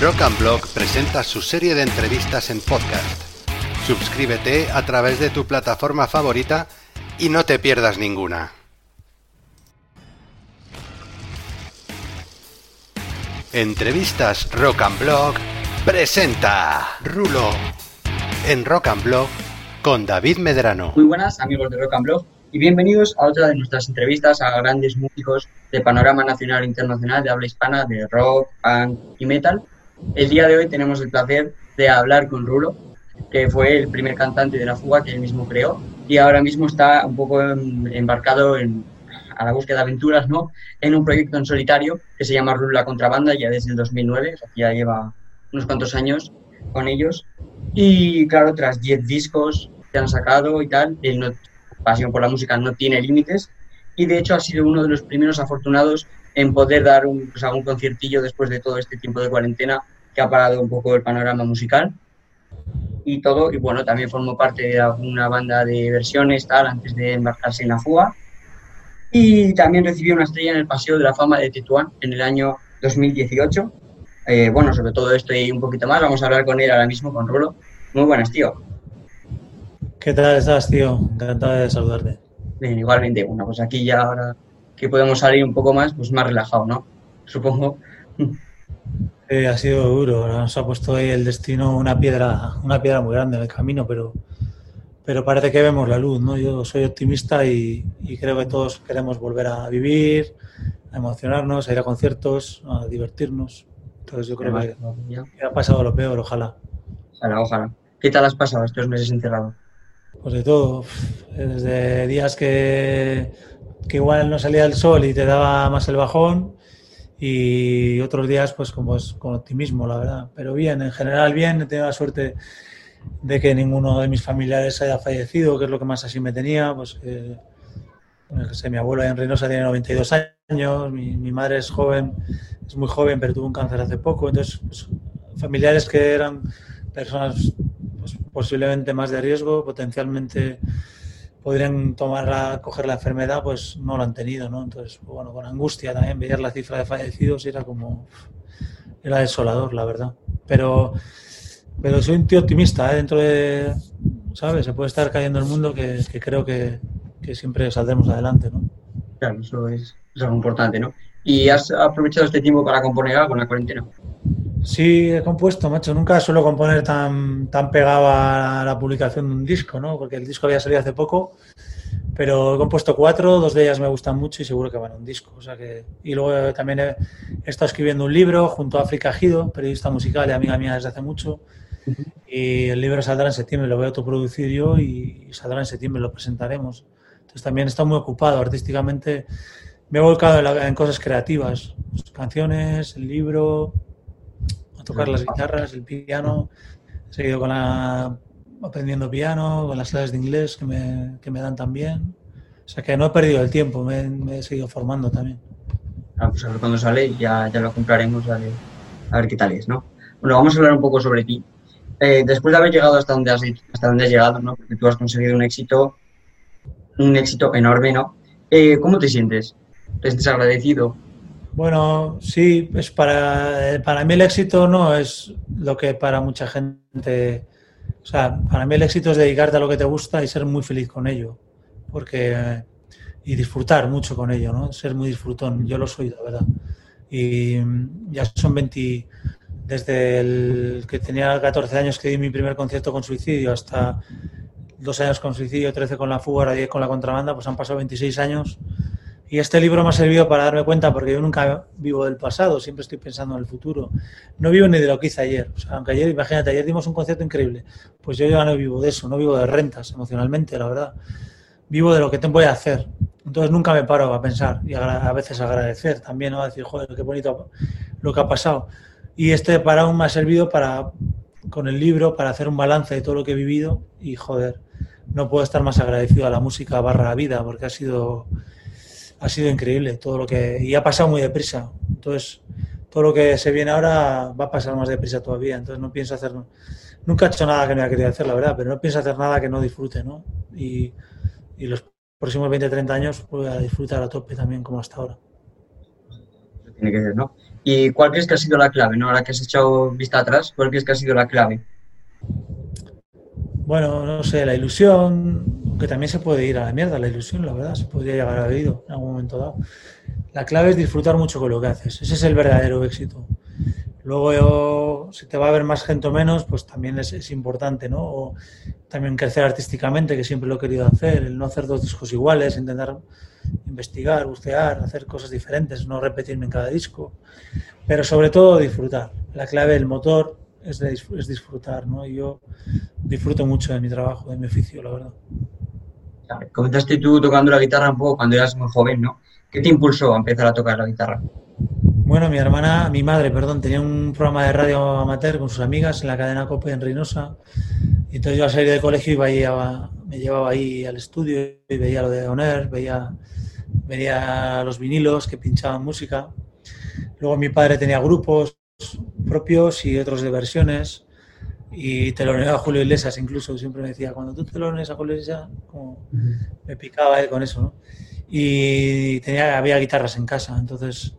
Rock and Blog presenta su serie de entrevistas en podcast. Suscríbete a través de tu plataforma favorita y no te pierdas ninguna. Entrevistas Rock and Blog presenta Rulo en Rock and Blog con David Medrano. Muy buenas amigos de Rock and Blog y bienvenidos a otra de nuestras entrevistas a grandes músicos de panorama nacional e internacional de habla hispana de rock, punk y metal. El día de hoy tenemos el placer de hablar con Rulo, que fue el primer cantante de La Fuga que él mismo creó y ahora mismo está un poco embarcado en, a la búsqueda de aventuras, ¿no? En un proyecto en solitario que se llama Rulo La Contrabanda ya desde el 2009, o sea, ya lleva unos cuantos años con ellos. Y claro, tras 10 discos que han sacado y tal, él no, pasión por la música no tiene límites y de hecho ha sido uno de los primeros afortunados en poder dar un, pues, algún conciertillo después de todo este tiempo de cuarentena que ha parado un poco el panorama musical y todo. Y bueno, también formó parte de una banda de versiones tal antes de embarcarse en la fuga. Y también recibió una estrella en el Paseo de la Fama de Tetuán en el año 2018. Eh, bueno, sobre todo esto y un poquito más, vamos a hablar con él ahora mismo, con Rolo. Muy buenas, tío. ¿Qué tal estás, tío? Encantado de saludarte. Bien, igualmente. Bueno, pues aquí ya ahora que podemos salir un poco más, pues más relajado, ¿no? Supongo. ha sido duro. Nos ha puesto ahí el destino una piedra, una piedra muy grande en el camino, pero, pero parece que vemos la luz, ¿no? Yo soy optimista y, creo que todos queremos volver a vivir, a emocionarnos, a ir a conciertos, a divertirnos. Entonces yo creo que, que ha pasado lo peor, ojalá. Ojalá, ojalá. ¿Qué tal has pasado estos meses encerrado? Pues de todo, desde días que, que igual no salía el sol y te daba más el bajón y otros días pues con optimismo, la verdad. Pero bien, en general bien, he tenido la suerte de que ninguno de mis familiares haya fallecido, que es lo que más así me tenía, pues que, mi abuelo en Reynosa tiene 92 años, mi, mi, madre es joven, es muy joven, pero tuvo un cáncer hace poco, entonces pues, familiares que eran personas pues, posiblemente más de riesgo, potencialmente podrían tomar coger la enfermedad, pues no lo han tenido, ¿no? Entonces, pues, bueno, con angustia también veías la cifra de fallecidos era como, era desolador, la verdad. Pero, pero soy un tío optimista, ¿eh? dentro de, ¿sabes? Se puede estar cayendo el mundo que, creo que, siempre saldremos adelante, ¿no? Claro, eso es, eso es importante, ¿no? ¿Y has aprovechado este tiempo para componer algo en la cuarentena? Sí, he compuesto, macho. Nunca suelo componer tan, tan pegado a la publicación de un disco, ¿no? Porque el disco había salido hace poco, pero he compuesto cuatro, dos de ellas me gustan mucho y seguro que van a un disco. O sea que... Y luego también he, estado escribiendo un libro junto a África Gido, periodista musical y amiga mía desde hace mucho. Y el libro saldrá en septiembre, lo voy a autoproducir yo y saldrá en septiembre, lo presentaremos. Entonces también he estado muy ocupado artísticamente. Me he volcado en, en cosas creativas, canciones, el libro, tocar las guitarras, el piano. He seguido con la, aprendiendo piano, con las clases de inglés que me, que me dan también. O sea que no he perdido el tiempo, me, he seguido formando también. Ah, pues a ver cuando sale, ya, ya lo compraremos, a ver, a ver qué tal es, ¿no? Bueno, vamos a hablar un poco sobre ti. Eh, después de haber llegado hasta donde has, hasta donde has llegado, ¿no? Porque tú has conseguido un éxito, un éxito enorme, ¿no? Eh, ¿Cómo te sientes? ¿Te sientes agradecido? Bueno, sí, es para, para mí el éxito no es lo que para mucha gente. O sea, para mí el éxito es dedicarte a lo que te gusta y ser muy feliz con ello. Porque. Y disfrutar mucho con ello, ¿no? Ser muy disfrutón. Yo lo soy, la verdad. Y ya son 20. Desde el que tenía 14 años que di mi primer concierto con suicidio hasta dos años con suicidio, 13 con la fuga, ahora 10 con la contrabanda, pues han pasado 26 años y este libro me ha servido para darme cuenta, porque yo nunca vivo del pasado, siempre estoy pensando en el futuro. No vivo ni de lo que hice ayer. Aunque ayer, imagínate, ayer dimos un concierto increíble. Pues yo ya no vivo de eso, no vivo de rentas emocionalmente, la verdad. Vivo de lo que te voy a hacer. Entonces nunca me paro a pensar y a, veces agradecer también, ¿no? A decir, joder, qué bonito lo que ha pasado. Y este parón me ha servido para, con el libro, para hacer un balance de todo lo que he vivido y, joder, no puedo estar más agradecido a la música barra la vida, porque ha sido ha sido increíble todo lo que y ha pasado muy deprisa. Entonces, todo lo que se viene ahora va a pasar más deprisa todavía. Entonces, no pienso hacer nunca he hecho nada que no haya querido hacer, la verdad, pero no pienso hacer nada que no disfrute, ¿no? Y, y los próximos 20, 30 años voy a disfrutar a tope también como hasta ahora. tiene que ser, ¿no? ¿Y cuál crees que ha sido la clave, no? Ahora que has echado vista atrás, ¿cuál crees que ha sido la clave? Bueno, no sé, la ilusión, que también se puede ir a la mierda, la ilusión, la verdad, se podría llegar a oído en algún momento dado. La clave es disfrutar mucho con lo que haces, ese es el verdadero éxito. Luego, si te va a ver más gente o menos, pues también es, importante, ¿no? O también crecer artísticamente, que siempre lo he querido hacer, el no hacer dos discos iguales, intentar investigar, bucear, hacer cosas diferentes, no repetirme en cada disco, pero sobre todo disfrutar. La clave del motor es, es disfrutar, ¿no? Y yo disfruto mucho de mi trabajo, de mi oficio, la verdad. Comentaste tú tocando la guitarra un poco cuando eras muy joven, ¿no? ¿Qué te impulsó a empezar a tocar la guitarra? Bueno, mi hermana, mi madre, perdón, tenía un programa de radio amateur con sus amigas en la cadena COPE en Reynosa. Y entonces yo al salir del colegio iba ahí me llevaba ahí al estudio y veía lo de Oner, veía, veía los vinilos que pinchaban música. Luego mi padre tenía grupos propios y otros de versiones. Y teloneaba a Julio Iglesias incluso. Siempre me decía, cuando tú teloneas a Julio Iglesias, como me picaba él con eso, ¿no? Y tenía, había guitarras en casa, entonces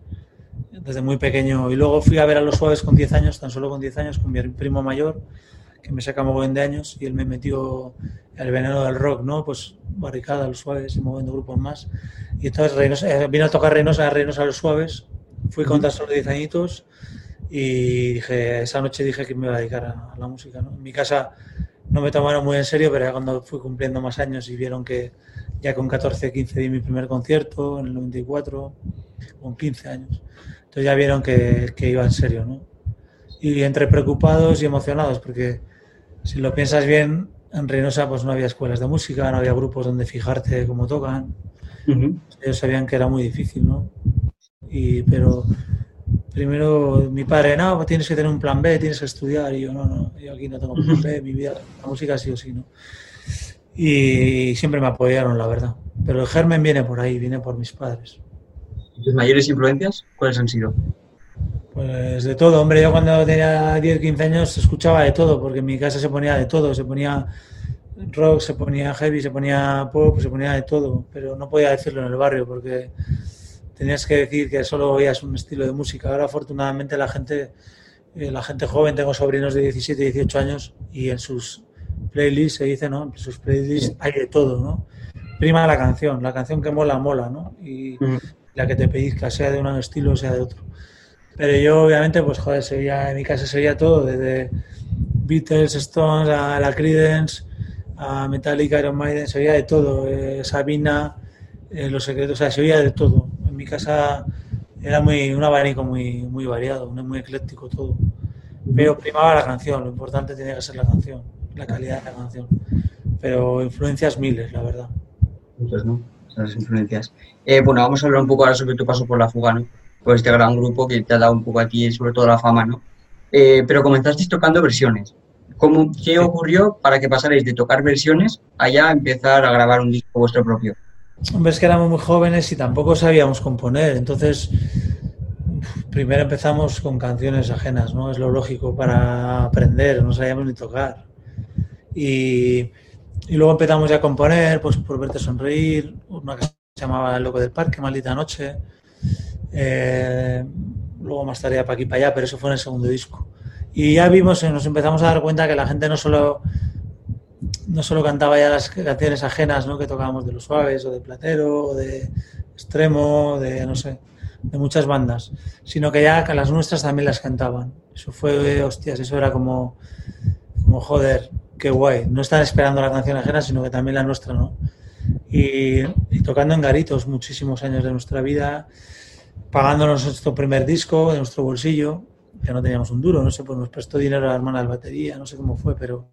desde muy pequeño. Y luego fui a ver a los suaves con 10 años, tan solo con 10 años, con mi primo mayor, que me saca muy de años, y él me metió el veneno del rock, ¿no? Pues barricada, los suaves y moviendo grupos más. Y entonces eh, vino a tocar Reynosa, Reynosa a los suaves, fui con tan solo 10 añitos y dije, esa noche dije que me iba a dedicar a, la música, ¿no? En mi casa no me tomaron muy en serio, pero ya cuando fui cumpliendo más años y vieron que ya con 14, 15 di mi primer concierto en el 94, con 15 años. Entonces ya vieron que, iba en serio, ¿no? Y entre preocupados y emocionados, porque si lo piensas bien, en Reynosa pues no había escuelas de música, no había grupos donde fijarte cómo tocan. Ellos sabían que era muy difícil, ¿no? Y, pero primero mi padre, no, pues tienes que tener un plan B, tienes que estudiar. Y yo, no, no, yo aquí no tengo plan B, mi vida, la música sí o sí, ¿no? Y siempre me apoyaron, la verdad. Pero el germen viene por ahí, viene por mis padres. ¿Tus mayores influencias cuáles han sido? Pues de todo, hombre, yo cuando tenía 10, 15 años escuchaba de todo, porque en mi casa se ponía de todo, se ponía rock, se ponía heavy, se ponía pop, se ponía de todo, pero no podía decirlo en el barrio porque tenías que decir que solo oías un estilo de música. Ahora afortunadamente la gente, eh, la gente joven, tengo sobrinos de 17, 18 años y en sus playlists se dice, ¿no? En sus playlists hay de todo, ¿no? Prima la canción, la canción que mola, mola, ¿no? Y, la que te pedizca, sea de un estilo o sea de otro. Pero yo, obviamente, pues joder, sería, en mi casa sería todo, desde Beatles, Stones, a la Creedence, a Metallica, Iron Maiden, sería de todo. Eh, Sabina, eh, Los Secretos, o sea, se de todo. Mi casa era muy un abanico muy, muy variado, muy ecléctico todo. Pero primaba la canción, lo importante tenía que ser la canción, la calidad de la canción. Pero influencias miles, la verdad. Entonces, ¿no? las influencias. Eh, bueno, vamos a hablar un poco ahora sobre tu paso por la fuga, ¿no? Por este gran grupo que te ha dado un poco a ti, sobre todo la fama, ¿no? Eh, pero comenzasteis tocando versiones. ¿Cómo, ¿Qué ocurrió para que pasarais de tocar versiones allá a empezar a grabar un disco vuestro propio? Hombre, es que éramos muy jóvenes y tampoco sabíamos componer, entonces primero empezamos con canciones ajenas, ¿no? Es lo lógico para aprender, no sabíamos ni tocar. Y y luego empezamos ya a componer, pues por verte sonreír, una que se llamaba El Loco del Parque, Maldita Noche. Eh, luego más tarde para aquí para allá, pero eso fue en el segundo disco. Y ya vimos, nos empezamos a dar cuenta que la gente no solo, no solo cantaba ya las canciones ajenas ¿no? que tocábamos de Los Suaves, o de Platero, o de Extremo, de no sé, de muchas bandas, sino que ya las nuestras también las cantaban. Eso fue, hostias, eso era como, como joder, qué guay. No están esperando la canción ajena, sino que también la nuestra, ¿no? Y, tocando en garitos muchísimos años de nuestra vida, pagándonos nuestro primer disco de nuestro bolsillo, que no teníamos un duro, no sé, pues nos prestó dinero a la hermana de batería, no sé cómo fue, pero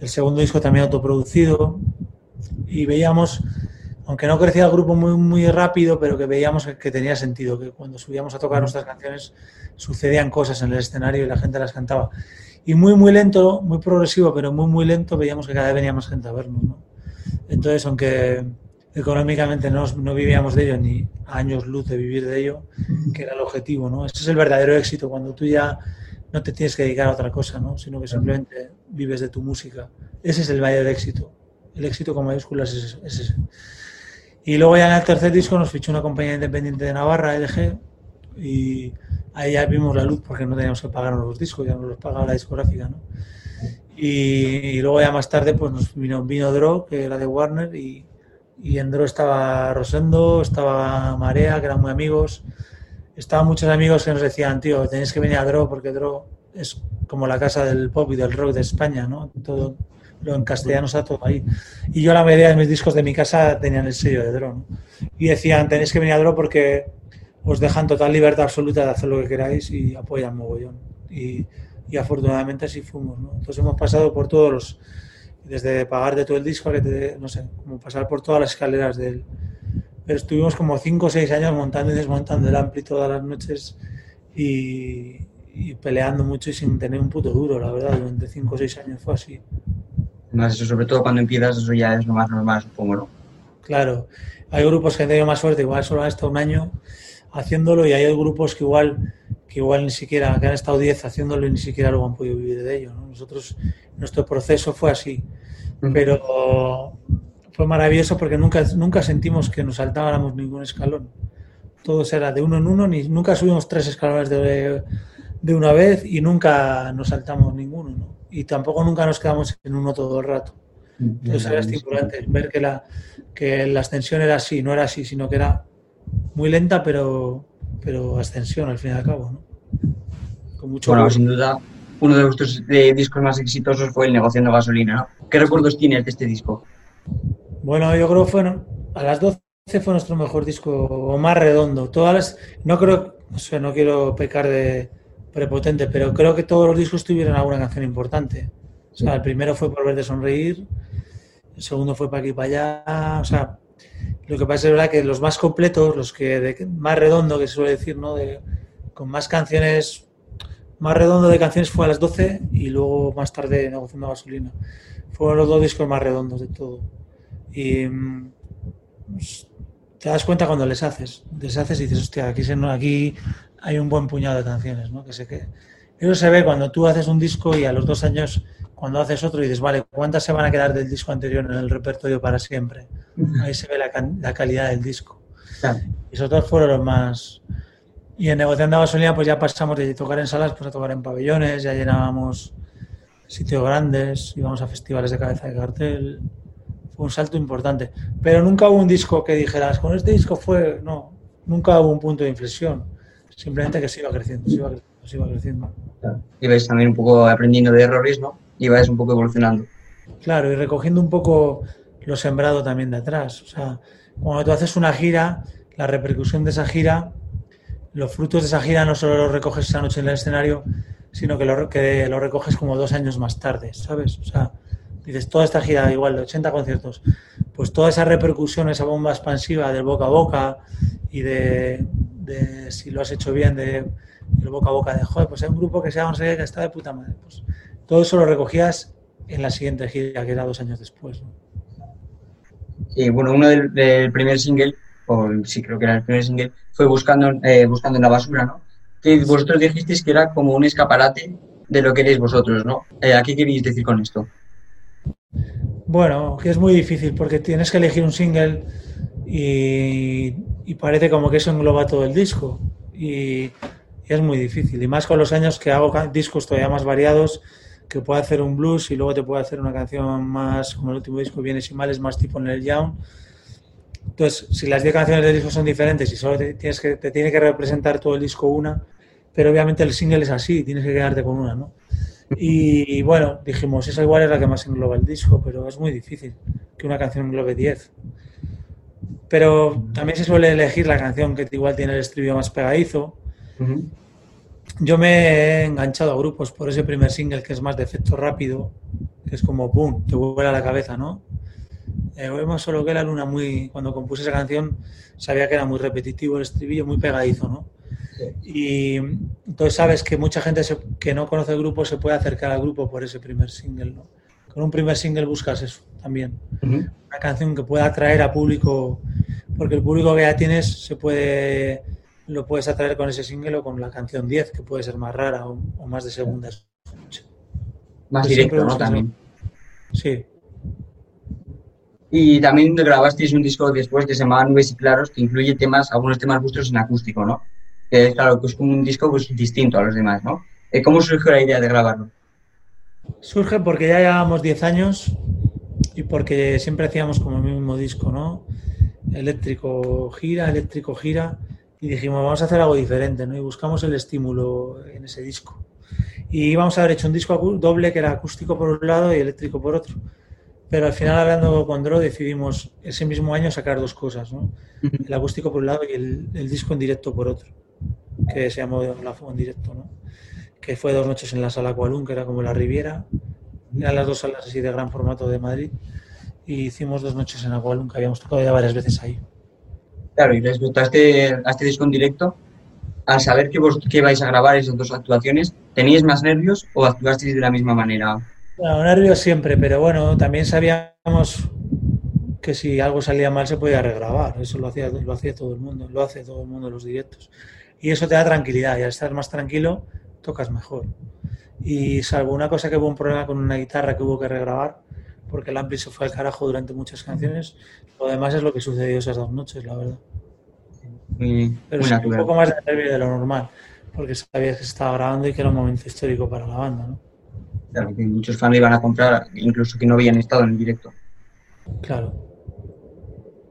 el segundo disco también autoproducido y veíamos, aunque no crecía el grupo muy, muy rápido, pero que veíamos que, que tenía sentido, que cuando subíamos a tocar nuestras canciones sucedían cosas en el escenario y la gente las cantaba. Y muy, muy lento, muy progresivo, pero muy, muy lento, veíamos que cada vez venía más gente a vernos. ¿no? Entonces, aunque económicamente no, no, vivíamos de ello, ni años luz de vivir de ello, que era el objetivo, ¿no? Ese es el verdadero éxito, cuando tú ya no te tienes que dedicar a otra cosa, ¿no? Sino que simplemente vives de tu música. Ese es el mayor éxito. El éxito con mayúsculas es ese. Y luego ya en el tercer disco nos fichó una compañía independiente de Navarra, LG, y ahí ya vimos la luz porque no teníamos que pagar los discos, ya nos los pagaba la discográfica, ¿no? Y, luego ya más tarde pues nos vino, vino Dro, que era de Warner, y, y en Dro estaba Rosendo, estaba Marea, que eran muy amigos, estaban muchos amigos que nos decían, tío, tenéis que venir a Dro porque Dro es como la casa del pop y del rock de España, ¿no? Todo lo en castellano está todo ahí. Y yo la mayoría de mis discos de mi casa tenían el sello de Dro, ¿no? Y decían, tenéis que venir a Dro porque os dejan total libertad absoluta de hacer lo que queráis y apoyan mogollón. Y, y afortunadamente así fuimos. ¿no? Entonces hemos pasado por todos los, desde pagarte todo el disco, que te, no sé, como pasar por todas las escaleras del... Pero estuvimos como 5 o 6 años montando y desmontando el Ampli todas las noches y, y, peleando mucho y sin tener un puto duro, la verdad, durante 5 o 6 años fue así. Además, eso sobre todo cuando empiezas, eso ya es lo más normal, supongo, ¿no? Claro, hay grupos que han tenido más suerte, igual solo han estado un año haciéndolo y hay grupos que igual que igual ni siquiera, que han estado 10 haciéndolo y ni siquiera luego han podido vivir de ello. Nosotros, nuestro proceso fue así, pero fue maravilloso porque nunca, nunca sentimos que nos saltábamos ningún escalón. Todo era de uno en uno, ni, nunca subimos tres escalones de, de una vez y nunca nos saltamos ninguno. Y tampoco nunca nos quedamos en uno todo el rato. Entonces era estimulante ver que la, que la ascensión era así, no era así, sino que era muy lenta, pero, pero ascensión al fin y al cabo. ¿no? Con mucho bueno, sin duda, uno de vuestros eh, discos más exitosos fue El Negociando Gasolina. ¿no? ¿Qué recuerdos tienes de este disco? Bueno, yo creo que fueron, a las 12 fue nuestro mejor disco, o más redondo. Todas las, no creo, o sea, no quiero pecar de prepotente, pero creo que todos los discos tuvieron alguna canción importante. O sea, el primero fue Por Verte Sonreír, el segundo fue Para aquí para allá, o sea, lo que pasa es verdad que los más completos, los que de, más redondo, que se suele decir, ¿no? De, con más canciones, más redondo de canciones fue a las 12 y luego más tarde negociando gasolina. Fueron los dos discos más redondos de todo. Y pues, te das cuenta cuando les haces. Les haces y dices, hostia, aquí, aquí hay un buen puñado de canciones, ¿no? Que sé que. Eso se ve cuando tú haces un disco y a los dos años cuando haces otro y dices, vale, ¿cuántas se van a quedar del disco anterior en el repertorio para siempre? Ahí se ve la, calidad del disco. Y esos dos fueron los más... Y en Negociando Gasolina pues ya pasamos de tocar en salas pues a tocar en pabellones, ya llenábamos sitios grandes, íbamos a festivales de cabeza de cartel. Fue un salto importante. Pero nunca hubo un disco que dijeras, con este disco fue... No, nunca hubo un punto de inflexión. Simplemente que se iba creciendo, se iba creciendo, creciendo. Y vais también un poco aprendiendo de errores, ¿no? y vayas un poco evolucionando. Claro, y recogiendo un poco lo sembrado también de atrás. O sea, cuando tú haces una gira, la repercusión de esa gira, los frutos de esa gira no solo los recoges esa noche en el escenario, sino que lo, que lo recoges como dos años más tarde, ¿sabes? O sea, dices, toda esta gira, igual de 80 conciertos, pues toda esa repercusión, esa bomba expansiva del boca a boca y de, si lo has hecho bien, de, del boca a boca, de, joder, pues hay un grupo que se llama, no sé que está de puta madre. Pues todo eso lo recogías en la siguiente gira, que era dos años después. Sí, bueno, uno del, primer single, o sí creo que era el primer single, fue Buscando, eh, buscando en la basura, ¿no? Que vosotros dijisteis que era como un escaparate de lo que erais vosotros, ¿no? Eh, ¿A qué queréis decir con esto? Bueno, que es muy difícil porque tienes que elegir un single y, parece como que eso engloba todo el disco. Y, es muy difícil. Y más con los años que hago discos todavía más variados que puede hacer un blues y luego te puede hacer una canción más, como el último disco, Bienes y Males, más tipo en el Young. Entonces, si las 10 canciones del disco son diferentes y solo tienes que, te tiene que representar todo el disco una, pero obviamente el single es así, tienes que quedarte con una, ¿no? Y, bueno, dijimos, esa igual es la que más engloba el disco, pero es muy difícil que una canción englobe 10. Pero también se suele elegir la canción que igual tiene el estribillo más pegadizo yo me he enganchado a grupos por ese primer single que es más de efecto rápido, que es como ¡pum! te vuela la cabeza, ¿no? Eh, vemos solo que la luna muy. Cuando compuse esa canción sabía que era muy repetitivo el estribillo, muy pegadizo, ¿no? Y entonces sabes que mucha gente que no conoce el grupo se puede acercar al grupo por ese primer single, ¿no? Con un primer single buscas eso también. Una canción que pueda atraer a público, porque el público que ya tienes se puede lo puedes atraer con ese single o con la canción 10, que puede ser más rara o, más de segunda Más directo, ¿no? También. Sí. Y también grabasteis un disco después que se llamaba Nubes y Claros, que incluye temas, algunos temas vuestros en acústico, ¿no? Que claro, que es como un disco pues, distinto a los demás, ¿no? Eh, ¿Cómo surgió la idea de grabarlo? Surge porque ya llevábamos 10 años y porque siempre hacíamos como el mismo disco, ¿no? Eléctrico gira, eléctrico gira, y dijimos, vamos a hacer algo diferente, ¿no? Y buscamos el estímulo en ese disco. Y íbamos a haber hecho un disco doble que era acústico por un lado y eléctrico por otro. Pero al final, hablando con Dro, decidimos ese mismo año sacar dos cosas, ¿no? El acústico por un lado y el, el disco en directo por otro, que se llamó La Fuego en directo, ¿no? Que fue dos noches en la sala Cualún, que era como la Riviera, eran las dos salas así de gran formato de Madrid, y hicimos dos noches en Agualun, que habíamos tocado ya varias veces ahí. Claro, y respecto a este, a este disco en directo, al saber que, vos, que vais a grabar esas dos actuaciones, ¿teníais más nervios o actuasteis de la misma manera? Bueno, nervios siempre, pero bueno, también sabíamos que si algo salía mal se podía regrabar. Eso lo hacía, lo hacía todo el mundo, lo hace todo el mundo en los directos. Y eso te da tranquilidad y al estar más tranquilo tocas mejor. Y salvo una cosa que hubo un problema con una guitarra que hubo que regrabar, porque el ampli se fue al carajo durante muchas canciones, lo demás es lo que sucedió esas dos noches, la verdad. Pero sí, un poco más de nervio de lo normal, porque sabías que se estaba grabando y que era un momento histórico para la banda, ¿no? Claro, que muchos fans iban a comprar, incluso que no habían estado en el directo. Claro.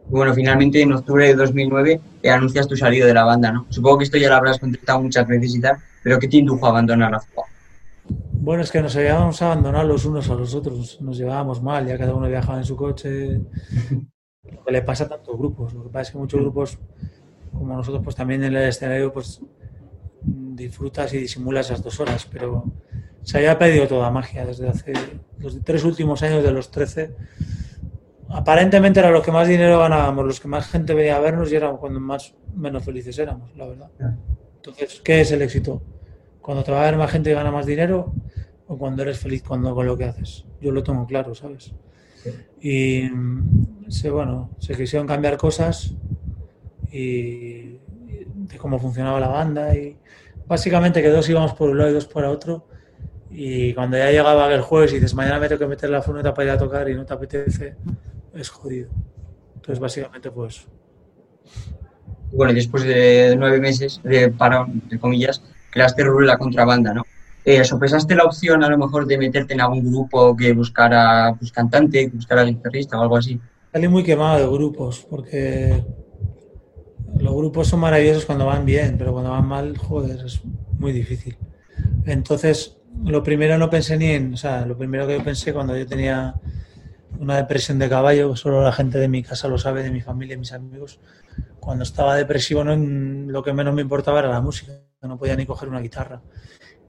Bueno, finalmente en octubre de 2009 eh, anuncias tu salida de la banda, ¿no? Supongo que esto ya lo habrás contestado muchas veces y tal, pero ¿qué te indujo a abandonar la FUA? Bueno, es que nos habíamos abandonado los unos a los otros, nos llevábamos mal, ya cada uno viajaba en su coche. Lo que le pasa a tantos grupos. Lo que pasa es que muchos grupos, como nosotros, pues también en el escenario, pues disfrutas y disimulas esas dos horas, pero se había perdido toda magia desde hace los tres últimos años de los 13. Aparentemente era los que más dinero ganábamos, los que más gente venía a vernos y era cuando más menos felices éramos, la verdad. Entonces, ¿qué es el éxito? Cuando te va a ver más gente y gana más dinero o cuando eres feliz cuando, con lo que haces. Yo lo tengo claro, ¿sabes? Y mm, se, bueno, se quisieron cambiar cosas y, y de cómo funcionaba la banda y básicamente que dos íbamos por un lado y dos por otro y cuando ya llegaba el jueves y dices mañana me tengo que meter la furgoneta para ir a tocar y no te apetece, es jodido. Entonces básicamente pues Bueno, y después de nueve meses de parón, entre comillas, creaste Rule la contrabanda, ¿no? Eh, ¿Sopesaste la opción a lo mejor de meterte en algún grupo que buscara pues, cantante, que buscara guitarrista o algo así? salí muy quemado de grupos porque los grupos son maravillosos cuando van bien, pero cuando van mal, joder, es muy difícil. Entonces, lo primero no pensé ni en, o sea, lo primero que yo pensé cuando yo tenía una depresión de caballo, solo la gente de mi casa lo sabe, de mi familia y mis amigos, cuando estaba depresivo no, lo que menos me importaba era la música, no podía ni coger una guitarra.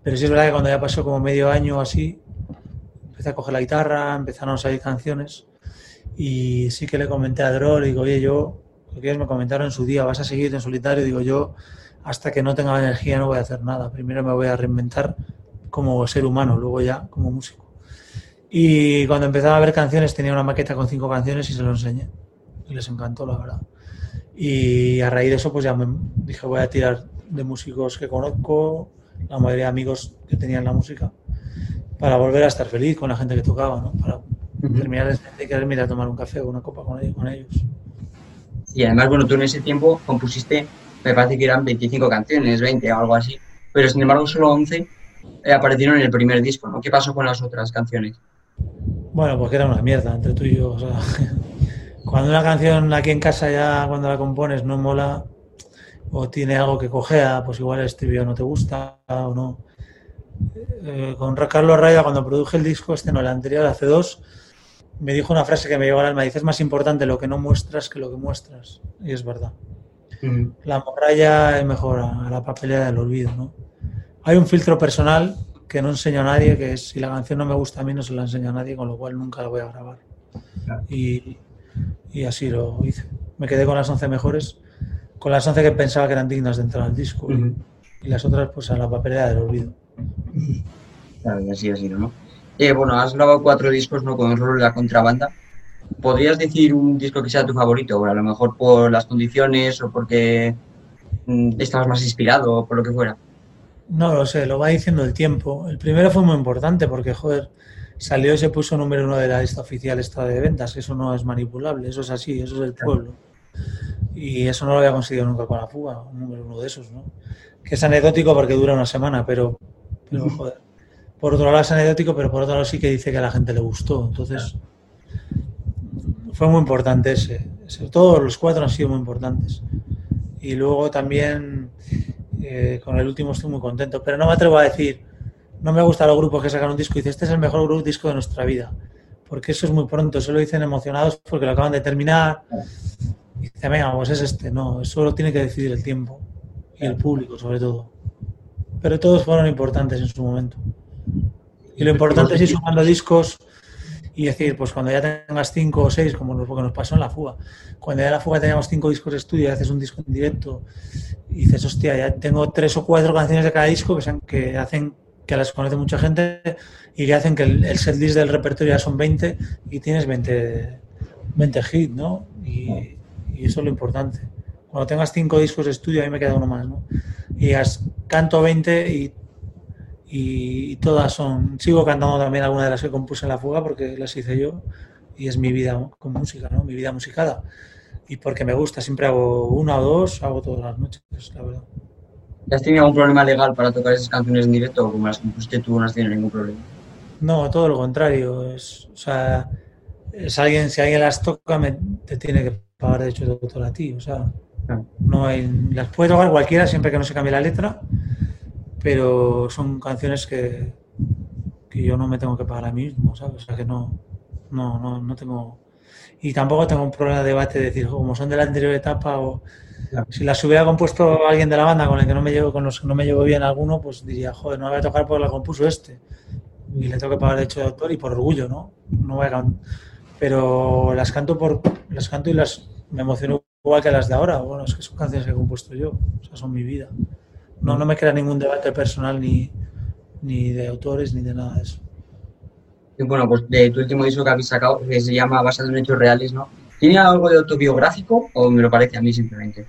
Pero sí es verdad que cuando ya pasó como medio año o así, empecé a coger la guitarra, empezaron a salir canciones y sí que le comenté a Drol, digo, oye, yo, lo que ellos me comentaron en su día, vas a seguir en solitario, digo yo, hasta que no tenga energía no voy a hacer nada, primero me voy a reinventar como ser humano, luego ya como músico. Y cuando empezaba a ver canciones tenía una maqueta con cinco canciones y se lo enseñé. Y les encantó, la verdad. Y a raíz de eso, pues ya me dije, voy a tirar de músicos que conozco, la mayoría de amigos que tenían la música, para volver a estar feliz con la gente que tocaba, ¿no? Para terminar de quererme ir a tomar un café o una copa con ellos. Con ellos. Y además, bueno, tú en ese tiempo compusiste, me parece que eran 25 canciones, 20 o algo así, pero sin embargo solo 11 eh, aparecieron en el primer disco, ¿no? ¿Qué pasó con las otras canciones? Bueno, porque era una mierda entre tú y yo. O sea, cuando una canción aquí en casa ya cuando la compones no mola o tiene algo que cojea, pues igual el estribillo no te gusta o no. Eh, con Carlos Raya cuando produje el disco, este no, el anterior, hace dos, me dijo una frase que me llegó al alma, dice, es más importante lo que no muestras que lo que muestras. Y es verdad. Mm. La morralla es mejor a la papelera del olvido, ¿no? Hay un filtro personal que no enseño a nadie, que es si la canción no me gusta a mí, no se la enseño a nadie, con lo cual nunca la voy a grabar. Y, y, así lo hice. Me quedé con las 11 mejores, con las 11 que pensaba que eran dignas de entrar al disco, Uh -huh. y las otras pues a la papelera del olvido. Claro, y así, así, ¿no? Eh, bueno, has grabado cuatro discos, ¿no? Con el rol de la contrabanda. ¿Podrías decir un disco que sea tu favorito? A lo mejor por las condiciones o porque mm, estabas más inspirado o por lo que fuera. No lo sé, lo va diciendo el tiempo. El primero fue muy importante porque, joder, salió y se puso número uno de la lista oficial esta de ventas. Eso no es manipulable, eso es así, eso es el pueblo. Y eso no lo había conseguido nunca con la fuga, un número uno de esos, ¿no? Que es anecdótico porque dura una semana, pero, pero joder. Por otro lado es anecdótico, pero por otro lado sí que dice que a la gente le gustó. Entonces, fue muy importante ese. Todos los cuatro han sido muy importantes. Y luego también eh, con el último estoy muy contento. Pero no me atrevo a decir, no me gustan los grupos que sacan un disco y dicen, este es el mejor grupo disco de nuestra vida. Porque eso es muy pronto, eso lo dicen emocionados porque lo acaban de terminar. Y dicen, venga, pues es este. No, eso lo tiene que decidir el tiempo y el público sobre todo. Pero todos fueron importantes en su momento. Y lo importante es ir sumando discos y decir, pues cuando ya tengas cinco o seis, como que nos pasó en la fuga, cuando ya en la fuga teníamos cinco discos de estudio y haces un disco en directo y dices, hostia, ya tengo tres o cuatro canciones de cada disco que, sean, que hacen que las conoce mucha gente y que hacen que el, el setlist del repertorio ya son 20 y tienes 20, 20 hits, ¿no? Y, eso es lo importante. Cuando tengas cinco discos de estudio, a mí me queda uno más, ¿no? Y as, canto 20 y y todas son. Sigo cantando también algunas de las que compuse en la fuga porque las hice yo y es mi vida con música, ¿no? Mi vida musicada. Y porque me gusta, siempre hago una o dos, hago todas las noches, la verdad. ¿Has tenido algún problema legal para tocar esas canciones en directo o como las compusiste tú no has tenido ningún problema? No, todo lo contrario. Es, o sea, es alguien, si alguien las toca, me, te tiene que pagar de hecho de autor a ti. O sea, no hay, las puede tocar cualquiera siempre que no se cambie la letra pero son canciones que, que yo no me tengo que pagar a mí mismo, ¿sabes? O sea que no, no, no, no tengo... Y tampoco tengo un problema de debate de decir, como son de la anterior etapa o... Si las hubiera compuesto alguien de la banda con el que no me llevo, con los que no me llevo bien alguno, pues diría, joder, no voy a tocar porque la compuso este. Y le tengo que pagar de hecho de autor y por orgullo, ¿no? No voy a Pero las canto por las canto y las me emociono igual que las de ahora. Bueno, es que son canciones que he compuesto yo, o sea, son mi vida. No, no me crea ningún debate personal ni, ni de autores ni de nada de eso. Y bueno, pues de tu último disco que habéis sacado, que se llama Basado en Hechos Reales, ¿no? ¿Tiene algo de autobiográfico o me lo parece a mí simplemente?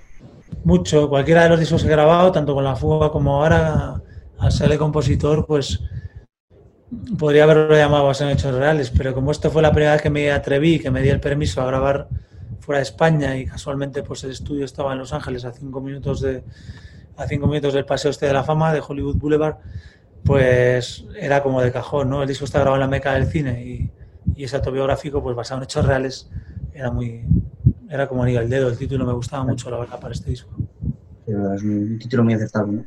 Mucho. Cualquiera de los discos que he grabado, tanto con La Fuga como ahora, al ser el compositor, pues podría haberlo llamado Basado en Hechos Reales, pero como esto fue la primera vez que me atreví, que me di el permiso a grabar fuera de España y casualmente pues el estudio estaba en Los Ángeles a cinco minutos de, a cinco minutos del Paseo Este de la Fama de Hollywood Boulevard, pues era como de cajón, ¿no? El disco está grabado en la meca del cine y, y ese autobiográfico, pues basado en hechos reales, era muy era como anillo al dedo. El título me gustaba mucho, la verdad, para este disco. es un título muy acertado, ¿no?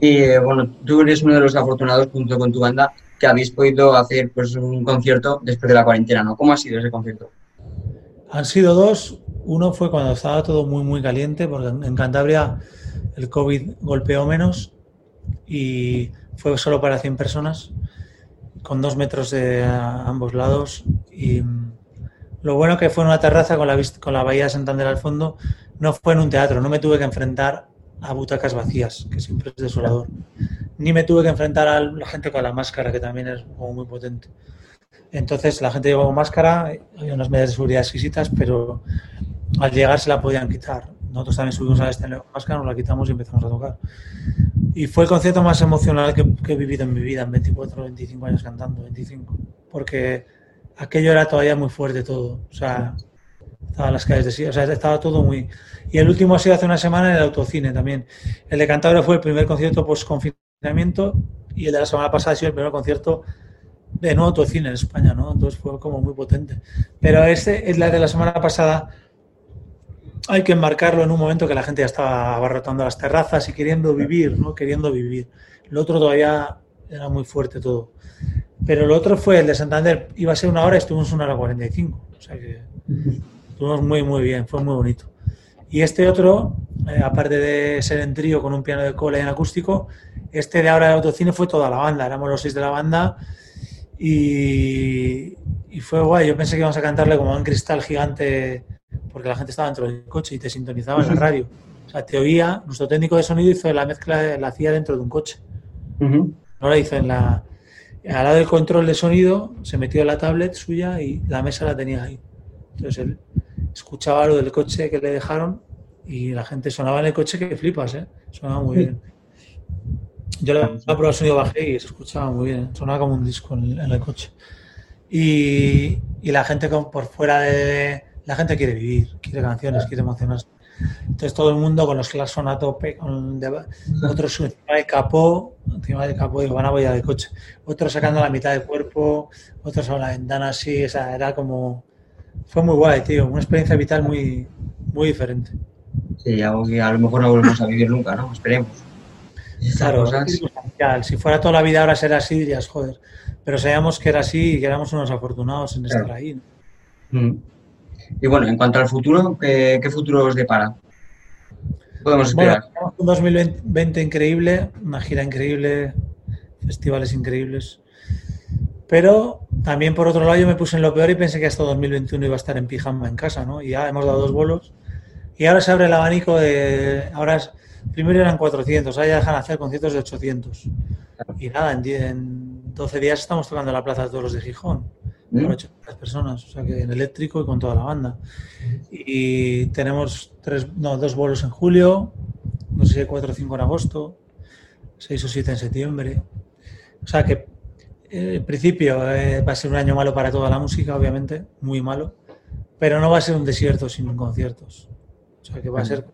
Y eh, bueno, tú eres uno de los afortunados junto con tu banda que habéis podido hacer pues un concierto después de la cuarentena, ¿no? ¿Cómo ha sido ese concierto? Han sido dos. Uno fue cuando estaba todo muy, muy caliente, porque en Cantabria el COVID golpeó menos y fue solo para 100 personas, con dos metros de ambos lados. Y lo bueno que fue en una terraza con la, con la bahía de Santander al fondo, no fue en un teatro, no me tuve que enfrentar a butacas vacías, que siempre es desolador. Ni me tuve que enfrentar a la gente con la máscara, que también es muy potente. Entonces la gente llevaba máscara, había unas medidas de seguridad exquisitas, pero al llegar se la podían quitar. Nosotros también subimos a este máscara, nos la quitamos y empezamos a tocar. Y fue el concierto más emocional que, he vivido en mi vida, en 24 o 25 años cantando, 25. Porque aquello era todavía muy fuerte todo. O sea, estaban las calles de o sea, estaba todo muy... Y el último ha sido hace una semana en el autocine también. El de Cantabria fue el primer concierto post-confinamiento y el de la semana pasada ha sido el primer concierto de nuevo autocine en España, ¿no? Entonces fue como muy potente. Pero este es la de la semana pasada hay que enmarcarlo en un momento que la gente ya estaba abarrotando las terrazas y queriendo vivir, ¿no? Queriendo vivir. Lo otro todavía era muy fuerte todo. Pero lo otro fue el de Santander, iba a ser una hora y estuvimos una hora 45. O sea que estuvimos muy, muy bien, fue muy bonito. Y este otro, eh, aparte de ser en trío con un piano de cola y en acústico, este de ahora de autocine fue toda la banda, éramos los seis de la banda y, y fue guay. Yo pensé que íbamos a cantarle como un cristal gigante porque la gente estaba dentro del coche y te sintonizaba en la radio. O sea, te oía, nuestro técnico de sonido hizo la mezcla, la hacía dentro de un coche. No la hizo en la... Al lado del control de sonido se metió la tablet suya y la mesa la tenía ahí. Entonces él escuchaba lo del coche que le dejaron y la gente sonaba en el coche que flipas, ¿eh? Sonaba muy bien. Yo la, la probé el sonido bajé y se escuchaba muy bien. Sonaba como un disco en el, coche. Y, y, la gente por fuera de, la gente quiere vivir, quiere canciones, quiere emocionarse. Entonces todo el mundo con los claxon a tope, con otros encima del capó, encima del capó, digo, van a boya de coche. Otros sacando la mitad del cuerpo, otros a la ventana así, o sea, era como... Fue muy guay, tío, una experiencia vital muy, muy diferente. Sí, algo que a lo mejor no volvemos a vivir nunca, ¿no? Esperemos. Claro, si fuera toda la vida ahora ser así, dirías, joder. Pero sabíamos que era así y que éramos unos afortunados en estar ahí. Mm. Y bueno, en cuanto al futuro, ¿qué, futuro os depara? Podemos esperar. Bueno, un 2020 increíble, una gira increíble, festivales increíbles. Pero también por otro lado yo me puse en lo peor y pensé que hasta 2021 iba a estar en pijama en casa, ¿no? Y ya hemos dado dos bolos. Y ahora se abre el abanico de... Ahora es, primero eran 400, ahora ya dejan hacer conciertos de 800. Y nada, en, 12 días estamos tocando la Plaza de Toros de Gijón. Con 800 ¿Mm? personas, o sea que en eléctrico y con toda la banda. Y tenemos tres, no, dos bolos en julio, no sé si 4 o 5 en agosto, 6 o 7 en septiembre. O sea que eh, en principio eh, va a ser un año malo para toda la música, obviamente, muy malo, pero no va a ser un desierto sin conciertos. O sea que va a ser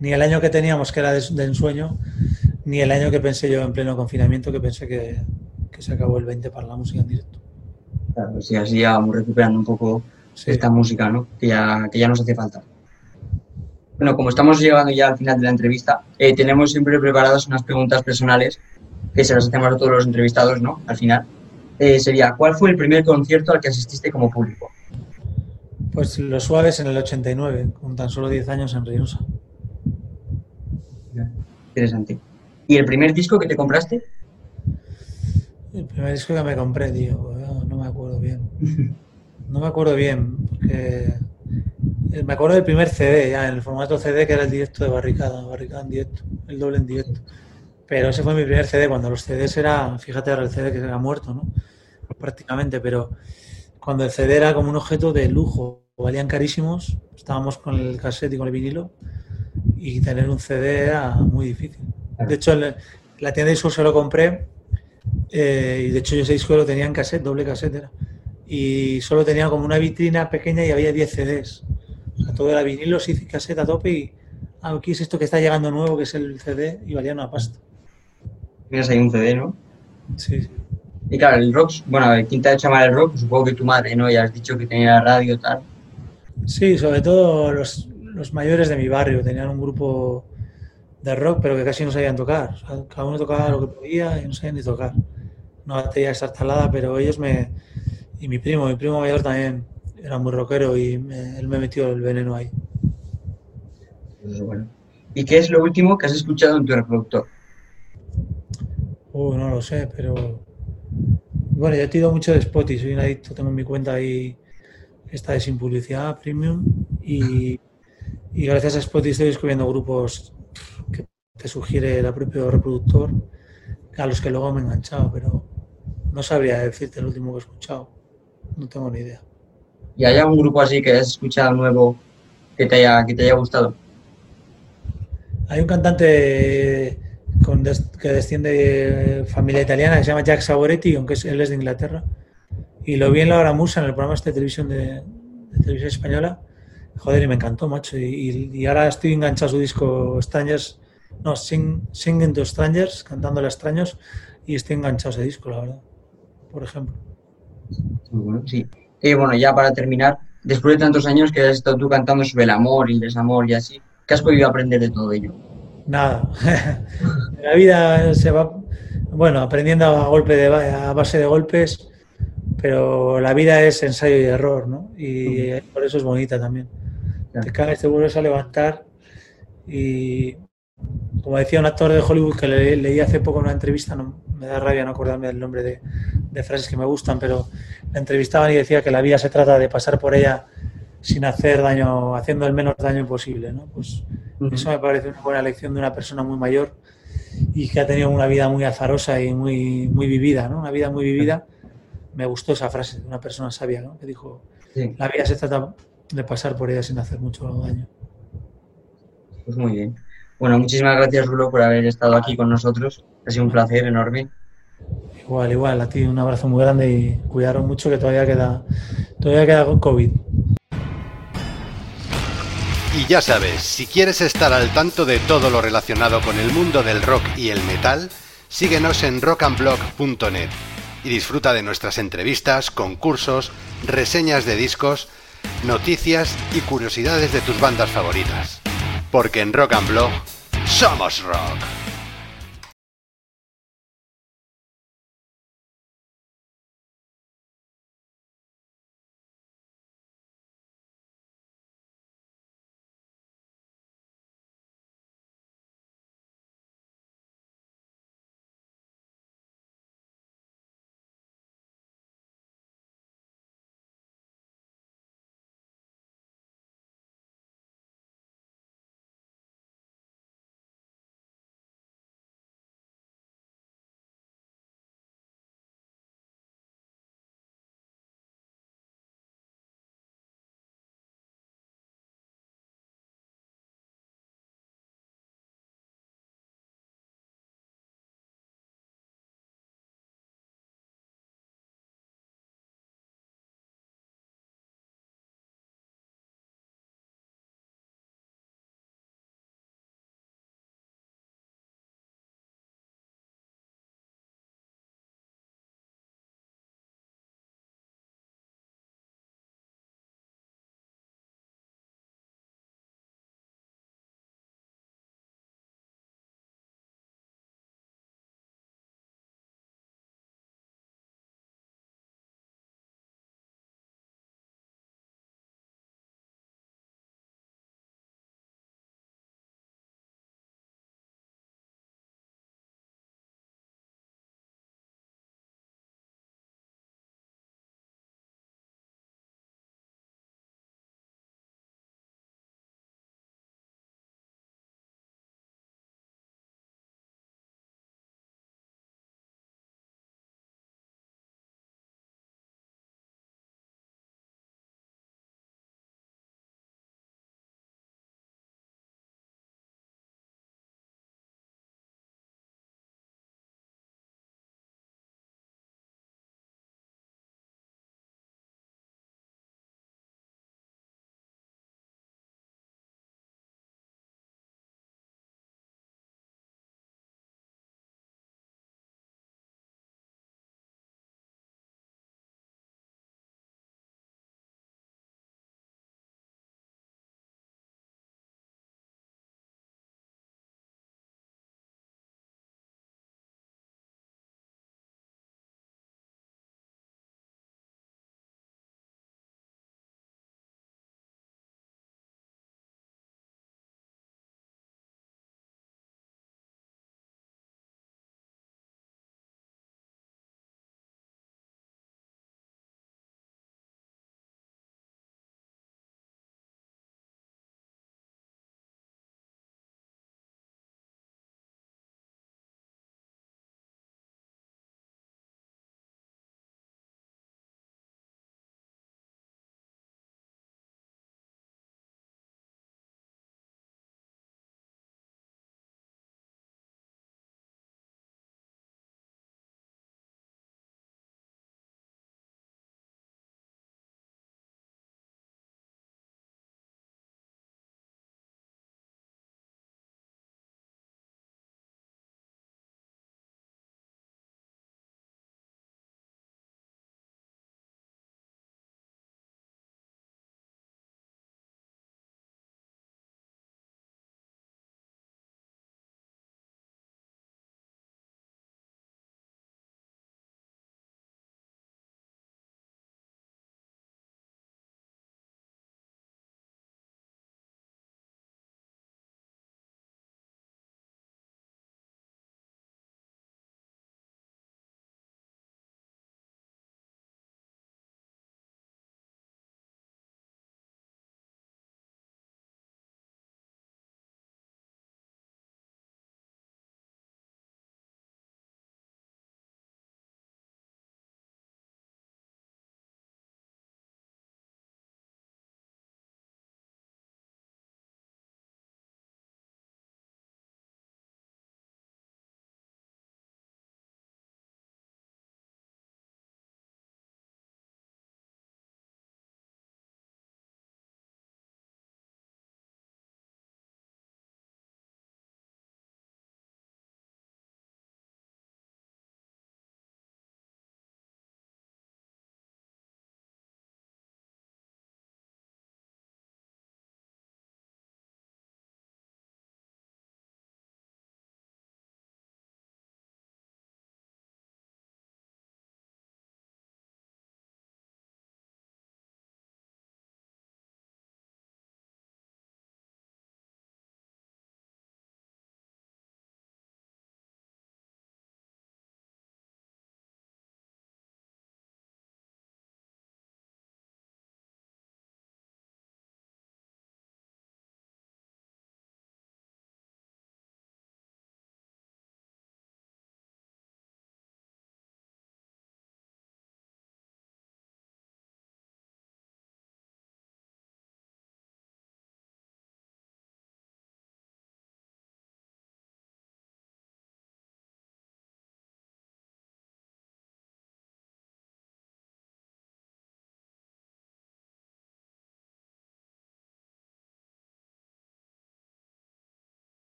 ni el año que teníamos, que era de, ensueño, ni el año que pensé yo en pleno confinamiento, que pensé que, se acabó el 20 para la música en directo. Claro, sí, así ya vamos recuperando un poco esta música, ¿no? Que ya, que ya nos hace falta. Bueno, como estamos llegando ya al final de la entrevista, eh, tenemos siempre preparadas unas preguntas personales que se las hacemos a todos los entrevistados, ¿no? Al final. Eh, sería, ¿cuál fue el primer concierto al que asististe como público? Pues Los Suaves en el 89, con tan solo 10 años en Reynosa. Interesante. ¿Y el primer disco que te compraste? El primer disco que me compré, tío, bien. No me acuerdo bien, porque eh, me acuerdo del primer CD, ya en el formato CD que era el directo de Barricada, Barricada en directo, el doble en directo. Pero ese fue mi primer CD, cuando los CDs era, fíjate ahora el CD que se ha muerto, ¿no? Prácticamente, pero cuando el CD era como un objeto de lujo, valían carísimos, estábamos con el cassette y con el vinilo, y tener un CD era muy difícil. De hecho, la tienda de discos se lo compré eh, y de hecho yo ese disco lo tenía en cassette, doble cassette era. Y solo tenía como una vitrina pequeña y había 10 CDs. O sea, todo era vinilo, sí, cassette a tope y ah, aquí es esto que está llegando nuevo, que es el CD, y valía una pasta. Tienes ahí un CD, ¿no? Sí, sí. Y claro, el rock, bueno, ¿quién te ha hecho amar el rock? supongo que tu madre, ¿no? Ya has dicho que tenía radio y tal. Sí, sobre todo los, los mayores de mi barrio tenían un grupo de rock, pero que casi no sabían tocar. cada uno tocaba lo que podía y no sabían ni tocar. No batería talada, pero ellos me. Y mi primo, mi primo mayor también era muy rockero y él me metió el veneno ahí. ¿Y qué es lo último que has escuchado en tu reproductor? Uh, no lo sé, pero. Bueno, yo he tenido mucho de Spotify, soy un adicto, tengo mi cuenta ahí, esta de sin publicidad, premium, y y gracias a Spotify estoy descubriendo grupos que te sugiere el propio reproductor, a los que luego me he enganchado, pero no sabría decirte el último que he escuchado. No tengo ni idea. ¿Y hay algún grupo así que has escuchado nuevo que te haya, que te haya gustado? Hay un cantante con que desciende de familia italiana que se llama Jack Savoretti, aunque él es de Inglaterra. Y lo vi en la hora musa, en el programa este de televisión de televisión española Joder, y me encantó, macho. Y, ahora estoy enganchado a su disco Strangers, no, Sing, Singing to Strangers, cantando a extraños, y estoy enganchado a ese disco, la verdad, por ejemplo. Muy bueno, sí. Y bueno, ya para terminar, después de tantos años que has estado tú cantando sobre el amor y el desamor y así, ¿qué has podido aprender de todo ello? Nada. la vida se va, bueno, aprendiendo a, golpe de, a base de golpes, pero la vida es ensayo y error, ¿no? Y por eso es bonita también te caes, te vuelves a levantar y como decía un actor de Hollywood que leí hace poco en una entrevista, no, me da rabia no acordarme del nombre de, frases que me gustan, pero le entrevistaban y decía que la vida se trata de pasar por ella sin hacer daño, haciendo el menos daño posible, ¿no? Pues eso me parece una buena lección de una persona muy mayor y que ha tenido una vida muy azarosa y muy, muy vivida, ¿no? Una vida muy vivida. Me gustó esa frase de una persona sabia, ¿no? Que dijo, la vida se trata de pasar por ella sin hacer mucho daño. Pues muy bien. Bueno, muchísimas gracias, Rulo, por haber estado aquí con nosotros. Ha sido un placer enorme. Igual, igual, a ti un abrazo muy grande y cuidaros mucho que todavía queda, todavía queda con COVID. Y ya sabes, si quieres estar al tanto de todo lo relacionado con el mundo del rock y el metal, síguenos en rockandblog.net y disfruta de nuestras entrevistas, concursos, reseñas de discos, noticias y curiosidades de tus bandas favoritas. Porque en Rock and Blog somos rock.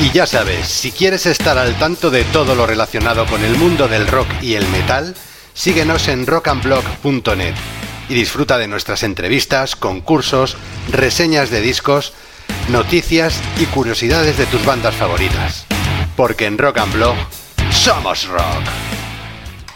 Y ya sabes, si quieres estar al tanto de todo lo relacionado con el mundo del rock y el metal, síguenos en rockandblog.net y disfruta de nuestras entrevistas, concursos, reseñas de discos, noticias y curiosidades de tus bandas favoritas. Porque en Rock and Blog somos rock.